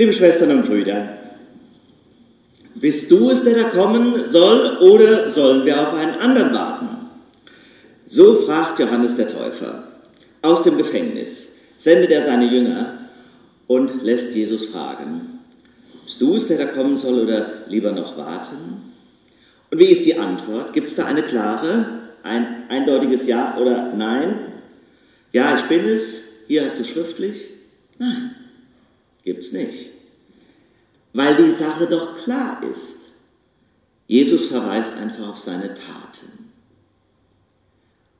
Liebe Schwestern und Brüder, bist du es, der da kommen soll, oder sollen wir auf einen anderen warten? So fragt Johannes der Täufer aus dem Gefängnis, sendet er seine Jünger und lässt Jesus fragen, bist du es, der da kommen soll, oder lieber noch warten? Und wie ist die Antwort? Gibt es da eine klare, ein eindeutiges Ja oder Nein? Ja, ich bin es, hier hast du schriftlich. Nein, gibt es nicht. Weil die Sache doch klar ist. Jesus verweist einfach auf seine Taten.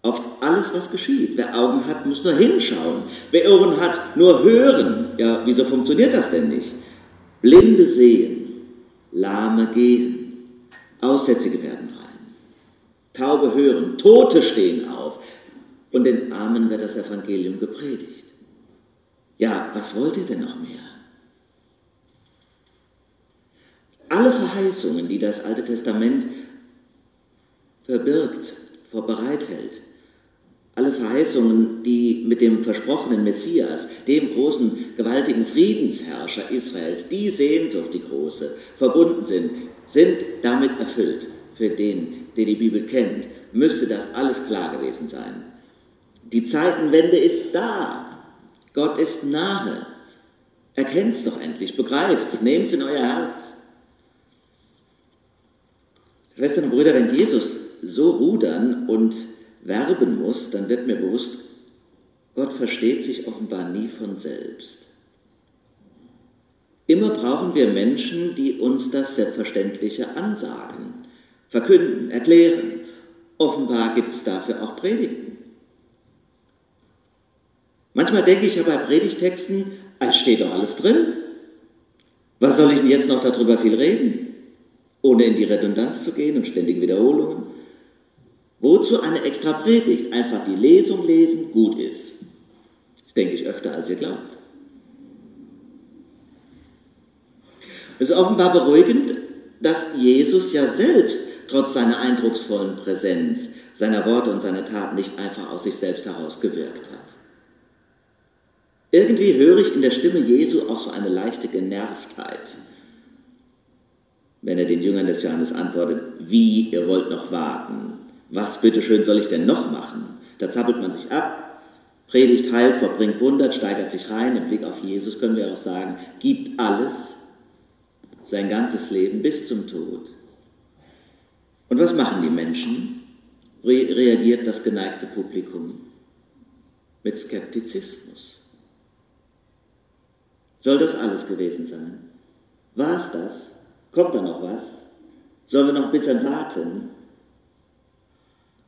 Auf alles, was geschieht. Wer Augen hat, muss nur hinschauen. Wer Ohren hat, nur hören. Ja, wieso funktioniert das denn nicht? Blinde sehen, Lahme gehen, Aussätzige werden rein, Taube hören, Tote stehen auf und den Armen wird das Evangelium gepredigt. Ja, was wollt ihr denn noch mehr? Alle Verheißungen, die das Alte Testament verbirgt, vorbereithält, alle Verheißungen, die mit dem versprochenen Messias, dem großen, gewaltigen Friedensherrscher Israels, die Sehnsucht, die große, verbunden sind, sind damit erfüllt. Für den, der die Bibel kennt, müsste das alles klar gewesen sein. Die Zeitenwende ist da. Gott ist nahe. Erkennt's doch endlich, begreift's, nehmt's in euer Herz. Schwestern und Brüder, wenn Jesus so rudern und werben muss, dann wird mir bewusst, Gott versteht sich offenbar nie von selbst. Immer brauchen wir Menschen, die uns das Selbstverständliche ansagen, verkünden, erklären. Offenbar gibt es dafür auch Predigten. Manchmal denke ich ja bei Predigtexten, es steht doch alles drin. Was soll ich denn jetzt noch darüber viel reden? Ohne in die Redundanz zu gehen und ständige Wiederholungen. Wozu eine extra Predigt? Einfach die Lesung lesen, gut ist. Das denke ich öfter, als ihr glaubt. Es ist offenbar beruhigend, dass Jesus ja selbst trotz seiner eindrucksvollen Präsenz, seiner Worte und seiner Taten nicht einfach aus sich selbst heraus gewirkt hat. Irgendwie höre ich in der Stimme Jesu auch so eine leichte Genervtheit, wenn er den Jüngern des Johannes antwortet, wie, ihr wollt noch warten, was bitteschön soll ich denn noch machen? Da zappelt man sich ab, predigt, heilt, verbringt Wunder, steigert sich rein, im Blick auf Jesus können wir auch sagen, gibt alles, sein ganzes Leben bis zum Tod. Und was machen die Menschen? Re reagiert das geneigte Publikum mit Skeptizismus. Soll das alles gewesen sein? War es das? Kommt da noch was? Sollen wir noch ein bisschen warten?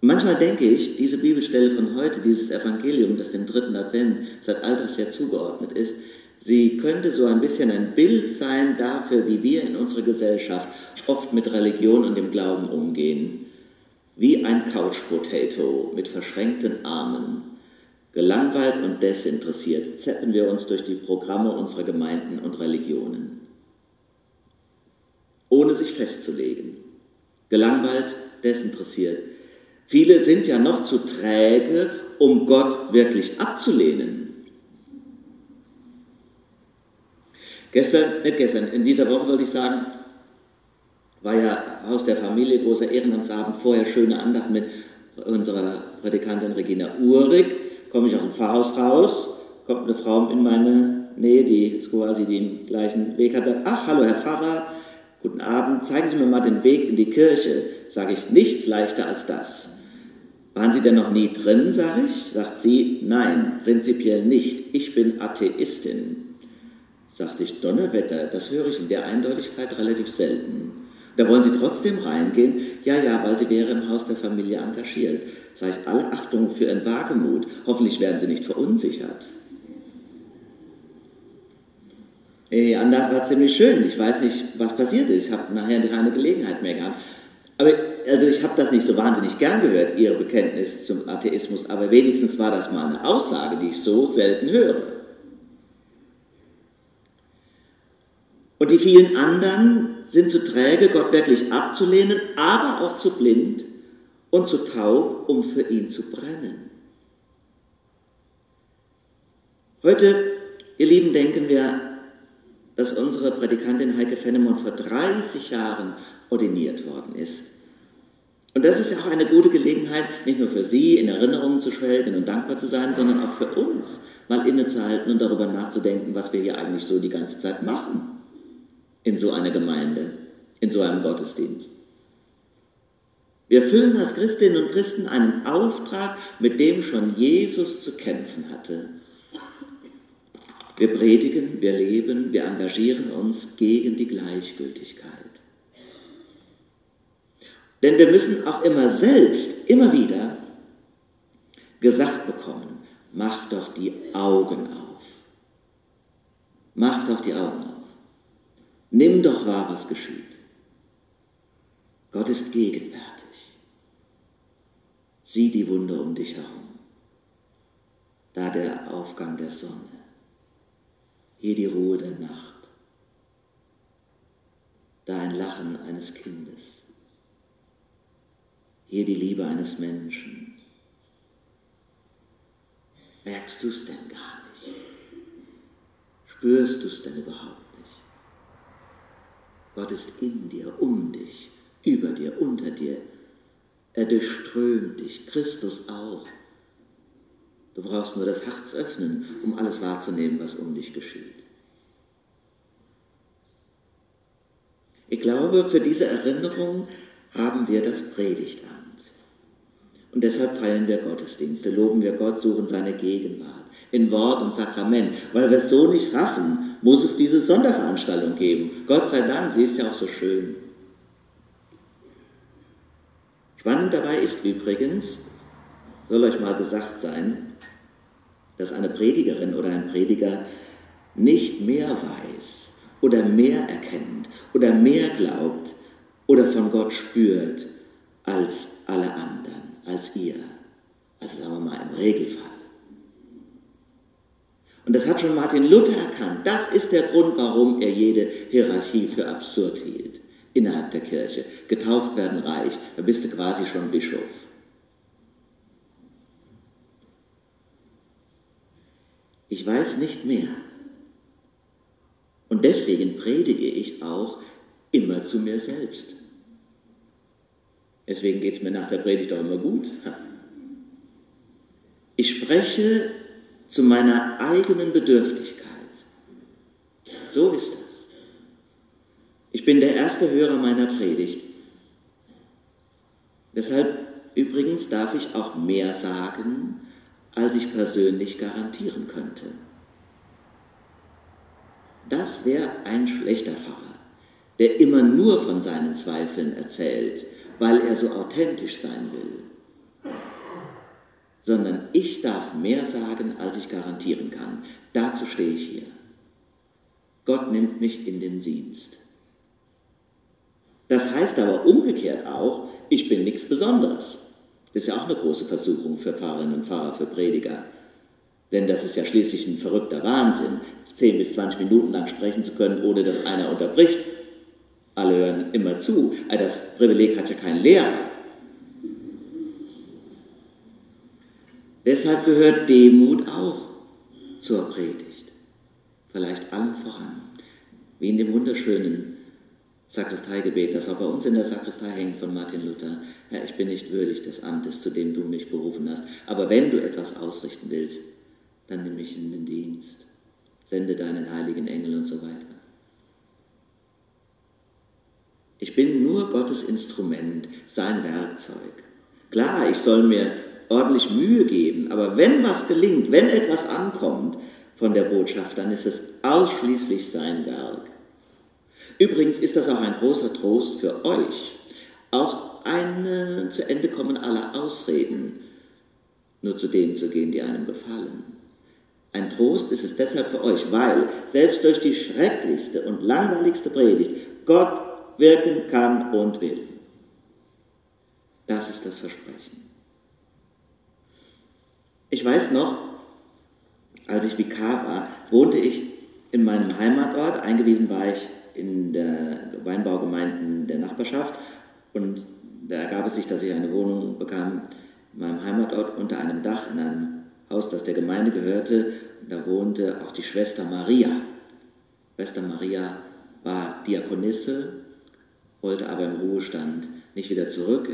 Manchmal denke ich, diese Bibelstelle von heute, dieses Evangelium, das dem dritten Advent seit alters her zugeordnet ist, sie könnte so ein bisschen ein Bild sein dafür, wie wir in unserer Gesellschaft oft mit Religion und dem Glauben umgehen. Wie ein Couch Potato mit verschränkten Armen, Gelangweilt und desinteressiert zeppen wir uns durch die Programme unserer Gemeinden und Religionen, ohne sich festzulegen. Gelangweilt, desinteressiert. Viele sind ja noch zu träge, um Gott wirklich abzulehnen. Gestern, nicht gestern, in dieser Woche wollte ich sagen, war ja Haus der Familie, großer Ehrenamtsabend, vorher schöne Andacht mit unserer Prädikantin Regina Uhrig komme ich aus dem Pfarrhaus raus, kommt eine Frau in meine Nähe, die quasi den gleichen Weg hat, sagt, ach, hallo Herr Pfarrer, guten Abend, zeigen Sie mir mal den Weg in die Kirche. Sage ich, nichts leichter als das. Waren Sie denn noch nie drin, sage ich? Sagt sie, nein, prinzipiell nicht. Ich bin Atheistin. Sagte ich, Donnerwetter, das höre ich in der Eindeutigkeit relativ selten. Da wollen Sie trotzdem reingehen? Ja, ja, weil Sie wäre im Haus der Familie engagiert. Sage ich, alle Achtung für Ihren Wagemut. Hoffentlich werden Sie nicht verunsichert. Die Andacht war ziemlich schön. Ich weiß nicht, was passiert ist. Ich habe nachher keine Gelegenheit mehr gehabt. Aber also ich habe das nicht so wahnsinnig gern gehört, Ihre Bekenntnis zum Atheismus, aber wenigstens war das mal eine Aussage, die ich so selten höre. Und die vielen anderen sind zu träge, Gott wirklich abzulehnen, aber auch zu blind und zu taub, um für ihn zu brennen. Heute, ihr Lieben, denken wir dass unsere Prädikantin Heike Fennemann vor 30 Jahren ordiniert worden ist. Und das ist ja auch eine gute Gelegenheit, nicht nur für Sie in Erinnerungen zu schwelgen und dankbar zu sein, sondern auch für uns mal innezuhalten und darüber nachzudenken, was wir hier eigentlich so die ganze Zeit machen in so einer Gemeinde, in so einem Gottesdienst. Wir füllen als Christinnen und Christen einen Auftrag, mit dem schon Jesus zu kämpfen hatte. Wir predigen, wir leben, wir engagieren uns gegen die Gleichgültigkeit. Denn wir müssen auch immer selbst, immer wieder gesagt bekommen, mach doch die Augen auf. Mach doch die Augen auf. Nimm doch wahr, was geschieht. Gott ist gegenwärtig. Sieh die Wunder um dich herum. Da der Aufgang der Sonne, hier die Ruhe der Nacht, da ein Lachen eines Kindes, hier die Liebe eines Menschen. Merkst du es denn gar nicht? Spürst du es denn überhaupt nicht? Gott ist in dir, um dich, über dir, unter dir. Er durchströmt dich, Christus auch. Du brauchst nur das Herz öffnen, um alles wahrzunehmen, was um dich geschieht. Ich glaube, für diese Erinnerung haben wir das Predigtamt. Und deshalb feiern wir Gottesdienste, loben wir Gott, suchen seine Gegenwart in Wort und Sakrament. Weil wir es so nicht raffen, muss es diese Sonderveranstaltung geben. Gott sei Dank, sie ist ja auch so schön. Spannend dabei ist übrigens, soll euch mal gesagt sein, dass eine Predigerin oder ein Prediger nicht mehr weiß oder mehr erkennt oder mehr glaubt oder von Gott spürt als alle anderen, als ihr. Also sagen wir mal im Regelfall. Und das hat schon Martin Luther erkannt. Das ist der Grund, warum er jede Hierarchie für absurd hielt innerhalb der Kirche. Getauft werden reicht, da bist du quasi schon Bischof. Ich weiß nicht mehr. Und deswegen predige ich auch immer zu mir selbst. Deswegen geht es mir nach der Predigt auch immer gut. Ich spreche zu meiner eigenen Bedürftigkeit. So ist es. Ich bin der erste Hörer meiner Predigt. Deshalb übrigens darf ich auch mehr sagen, als ich persönlich garantieren könnte. Das wäre ein schlechter Pfarrer, der immer nur von seinen Zweifeln erzählt, weil er so authentisch sein will. Sondern ich darf mehr sagen, als ich garantieren kann. Dazu stehe ich hier. Gott nimmt mich in den Dienst. Das heißt aber umgekehrt auch, ich bin nichts Besonderes. Das ist ja auch eine große Versuchung für Pfarrerinnen und Pfarrer, für Prediger. Denn das ist ja schließlich ein verrückter Wahnsinn, 10 bis 20 Minuten lang sprechen zu können, ohne dass einer unterbricht. Alle hören immer zu. Das Privileg hat ja kein Lehrer. Deshalb gehört Demut auch zur Predigt. Vielleicht allem voran. Wie in dem wunderschönen Sakristeigebet, das auch bei uns in der Sakristei hängt von Martin Luther. Herr, ich bin nicht würdig des Amtes, zu dem du mich berufen hast. Aber wenn du etwas ausrichten willst, dann nimm mich in den Dienst. Sende deinen heiligen Engel und so weiter. Ich bin nur Gottes Instrument, sein Werkzeug. Klar, ich soll mir ordentlich Mühe geben, aber wenn was gelingt, wenn etwas ankommt von der Botschaft, dann ist es ausschließlich sein Werk. Übrigens ist das auch ein großer Trost für euch. Auch ein zu Ende kommen aller Ausreden, nur zu denen zu gehen, die einem gefallen. Ein Trost ist es deshalb für euch, weil selbst durch die schrecklichste und langweiligste Predigt Gott wirken kann und will. Das ist das Versprechen. Ich weiß noch, als ich Vikar war, wohnte ich in meinem Heimatort, eingewiesen war ich in der Weinbaugemeinden der Nachbarschaft und da ergab es sich, dass ich eine Wohnung bekam in meinem Heimatort unter einem Dach in einem Haus, das der Gemeinde gehörte. Da wohnte auch die Schwester Maria. Schwester Maria war Diakonisse, wollte aber im Ruhestand nicht wieder zurück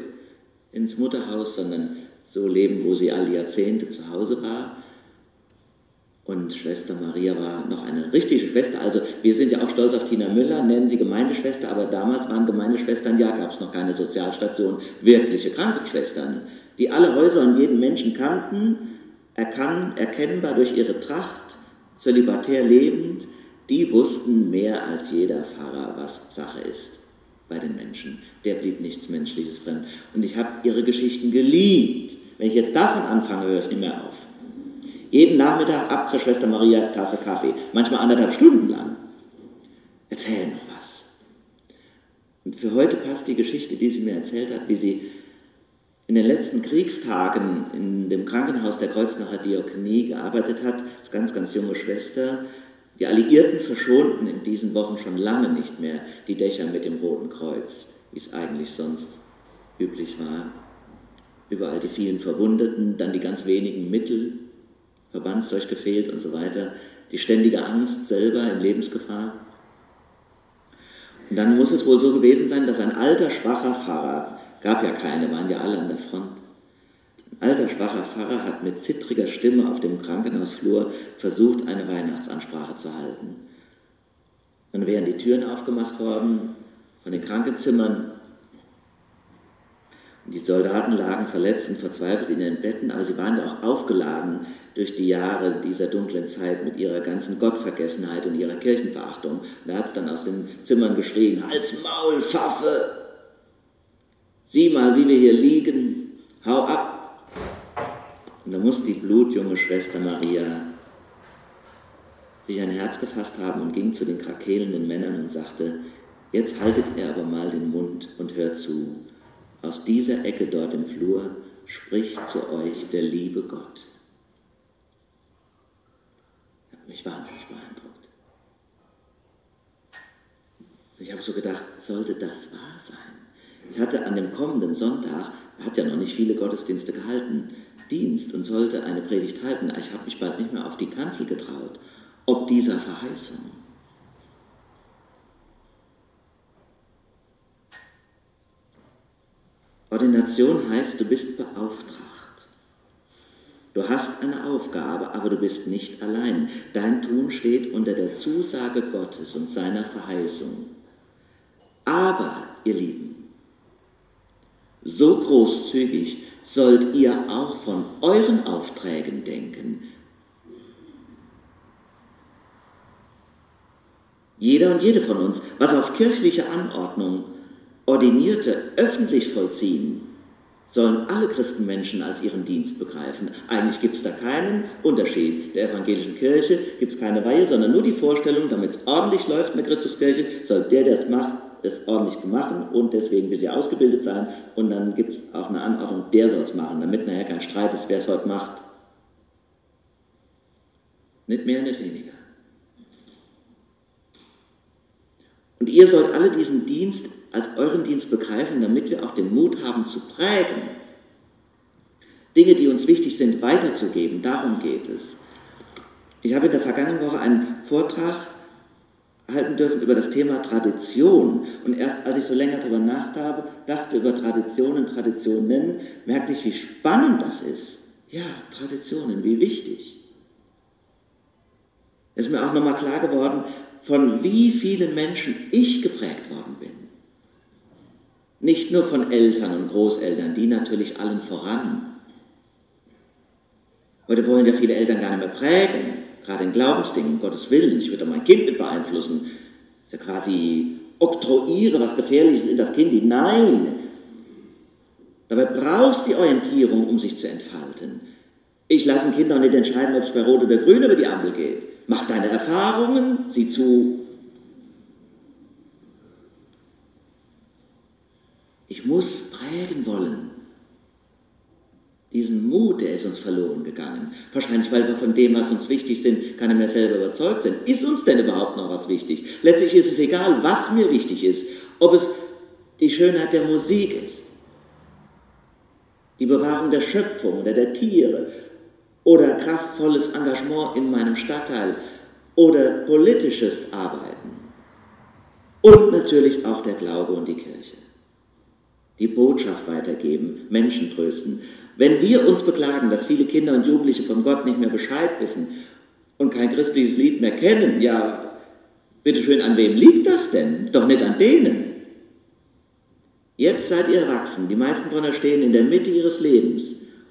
ins Mutterhaus, sondern so leben, wo sie all Jahrzehnte zu Hause war. Und Schwester Maria war noch eine richtige Schwester. Also wir sind ja auch stolz auf Tina Müller, nennen sie Gemeindeschwester, aber damals waren Gemeindeschwestern, ja, gab es noch keine Sozialstation, wirkliche Krankenschwestern, die alle Häuser und jeden Menschen kannten, erkann, erkennbar durch ihre Tracht, zölibatär lebend, die wussten mehr als jeder Pfarrer, was Sache ist bei den Menschen. Der blieb nichts Menschliches fremd. Und ich habe ihre Geschichten geliebt. Wenn ich jetzt davon anfange, höre ich nicht mehr auf. Jeden Nachmittag ab zur Schwester Maria Tasse Kaffee, manchmal anderthalb Stunden lang. Erzähl noch was. Und für heute passt die Geschichte, die sie mir erzählt hat, wie sie in den letzten Kriegstagen in dem Krankenhaus der Kreuznacher Diakonie gearbeitet hat, als ganz, ganz junge Schwester. Die Alliierten verschonten in diesen Wochen schon lange nicht mehr die Dächer mit dem Roten Kreuz, wie es eigentlich sonst üblich war. Überall die vielen Verwundeten, dann die ganz wenigen Mittel, Verbandszeug gefehlt und so weiter, die ständige Angst selber in Lebensgefahr. Und dann muss es wohl so gewesen sein, dass ein alter, schwacher Pfarrer, gab ja keine, waren ja alle an der Front, ein alter, schwacher Pfarrer hat mit zittriger Stimme auf dem Krankenhausflur versucht, eine Weihnachtsansprache zu halten. Dann wären die Türen aufgemacht worden von den Krankenzimmern die Soldaten lagen verletzt und verzweifelt in ihren Betten, aber sie waren ja auch aufgeladen durch die Jahre dieser dunklen Zeit mit ihrer ganzen Gottvergessenheit und ihrer Kirchenverachtung. da hat es dann aus den Zimmern geschrien, Hals, Maul, Pfaffe! Sieh mal, wie wir hier liegen, hau ab! Und da muss die blutjunge Schwester Maria sich ein Herz gefasst haben und ging zu den krakelenden Männern und sagte, jetzt haltet ihr aber mal den Mund und hört zu. Aus dieser Ecke dort im Flur spricht zu euch der liebe Gott. Hat mich wahnsinnig beeindruckt. Ich habe so gedacht, sollte das wahr sein? Ich hatte an dem kommenden Sonntag, hat ja noch nicht viele Gottesdienste gehalten, Dienst und sollte eine Predigt halten. Ich habe mich bald nicht mehr auf die Kanzel getraut, ob dieser Verheißung. Ordination heißt, du bist beauftragt. Du hast eine Aufgabe, aber du bist nicht allein. Dein Tun steht unter der Zusage Gottes und seiner Verheißung. Aber, ihr Lieben, so großzügig sollt ihr auch von euren Aufträgen denken. Jeder und jede von uns, was auf kirchliche Anordnung Ordinierte öffentlich vollziehen, sollen alle Christenmenschen als ihren Dienst begreifen. Eigentlich gibt es da keinen Unterschied. Der evangelischen Kirche gibt es keine Weihe, sondern nur die Vorstellung, damit es ordentlich läuft in der Christuskirche, soll der, der es macht, es ordentlich machen und deswegen will sie ausgebildet sein. Und dann gibt es auch eine Anordnung, der soll es machen, damit nachher kein Streit ist, wer es heute macht. Nicht mehr, nicht weniger. Und ihr sollt alle diesen Dienst als euren Dienst begreifen, damit wir auch den Mut haben zu prägen. Dinge, die uns wichtig sind, weiterzugeben, darum geht es. Ich habe in der vergangenen Woche einen Vortrag halten dürfen über das Thema Tradition. Und erst als ich so länger darüber nachdachte, über Traditionen, Traditionen, merkte ich, wie spannend das ist. Ja, Traditionen, wie wichtig. Es ist mir auch nochmal klar geworden, von wie vielen Menschen ich geprägt worden bin. Nicht nur von Eltern und Großeltern, die natürlich allen voran. Heute wollen ja viele Eltern gar nicht mehr prägen, gerade in Glaubensdingen, um Gottes Willen. Ich würde mein Kind mit beeinflussen. Ich ja quasi oktroyiere was Gefährliches in das Kind Nein! Dabei brauchst du die Orientierung, um sich zu entfalten. Ich lasse ein Kind auch nicht entscheiden, ob es bei Rot oder Grün über die Ampel geht. Mach deine Erfahrungen, sieh zu, Ich muss prägen wollen. Diesen Mut, der ist uns verloren gegangen. Wahrscheinlich, weil wir von dem, was uns wichtig sind, gar mehr selber überzeugt sind. Ist uns denn überhaupt noch was wichtig? Letztlich ist es egal, was mir wichtig ist. Ob es die Schönheit der Musik ist, die Bewahrung der Schöpfung oder der Tiere oder kraftvolles Engagement in meinem Stadtteil oder politisches Arbeiten. Und natürlich auch der Glaube und die Kirche. Die Botschaft weitergeben, Menschen trösten. Wenn wir uns beklagen, dass viele Kinder und Jugendliche von Gott nicht mehr Bescheid wissen und kein christliches Lied mehr kennen, ja, bitteschön, an wem liegt das denn? Doch nicht an denen. Jetzt seid ihr erwachsen, die meisten von euch stehen in der Mitte ihres Lebens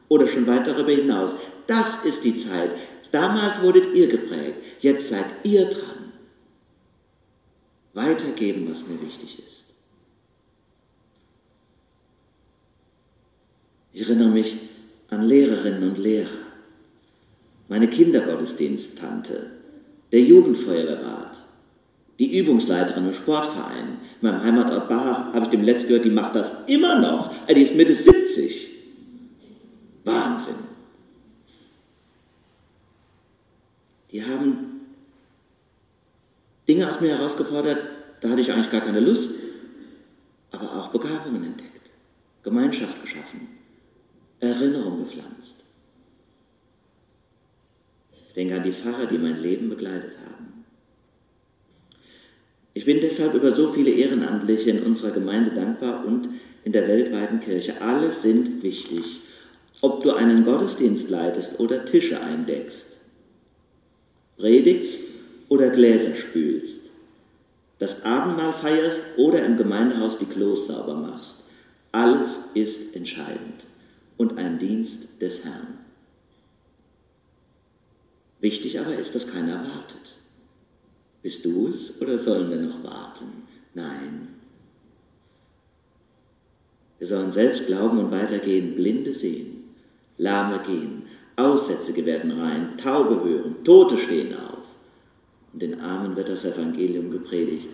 oder schon weit darüber hinaus. Das ist die Zeit. Damals wurdet ihr geprägt, jetzt seid ihr dran. Weitergeben, was mir wichtig ist. Ich erinnere mich an Lehrerinnen und Lehrer, meine Kindergottesdiensttante, der Jugendfeuerwehrrat, die Übungsleiterin im Sportverein. In meinem Heimatort Bach habe ich dem letzt gehört, die macht das immer noch. Die ist Mitte 70. Wahnsinn. Die haben Dinge aus mir herausgefordert, da hatte ich eigentlich gar keine Lust, aber auch Begabungen entdeckt, Gemeinschaft geschaffen, Erinnerung gepflanzt. Ich denke an die Pfarrer, die mein Leben begleitet haben. Ich bin deshalb über so viele Ehrenamtliche in unserer Gemeinde dankbar und in der weltweiten Kirche. Alle sind wichtig, ob du einen Gottesdienst leitest oder Tische eindeckst, predigst oder Gläser spülst, das Abendmahl feierst oder im Gemeindehaus die Klos sauber machst. Alles ist entscheidend und ein Dienst des Herrn. Wichtig aber ist, dass keiner wartet. Bist du es oder sollen wir noch warten? Nein. Wir sollen selbst glauben und weitergehen, Blinde sehen, Lahme gehen, Aussätzige werden rein, Taube hören, Tote stehen auf. Und den Armen wird das Evangelium gepredigt.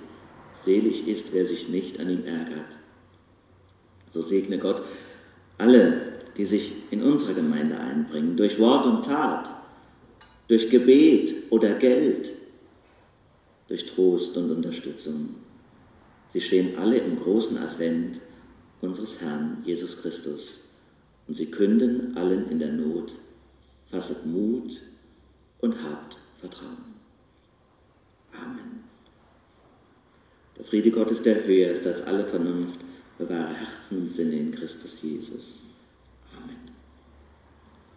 Selig ist, wer sich nicht an ihm ärgert. So segne Gott alle die sich in unsere Gemeinde einbringen, durch Wort und Tat, durch Gebet oder Geld, durch Trost und Unterstützung. Sie stehen alle im großen Advent unseres Herrn Jesus Christus und sie künden allen in der Not, fasset Mut und habt Vertrauen. Amen. Der Friede Gottes, der höher ist als alle Vernunft, bewahre Herzen und Sinne in Christus Jesus.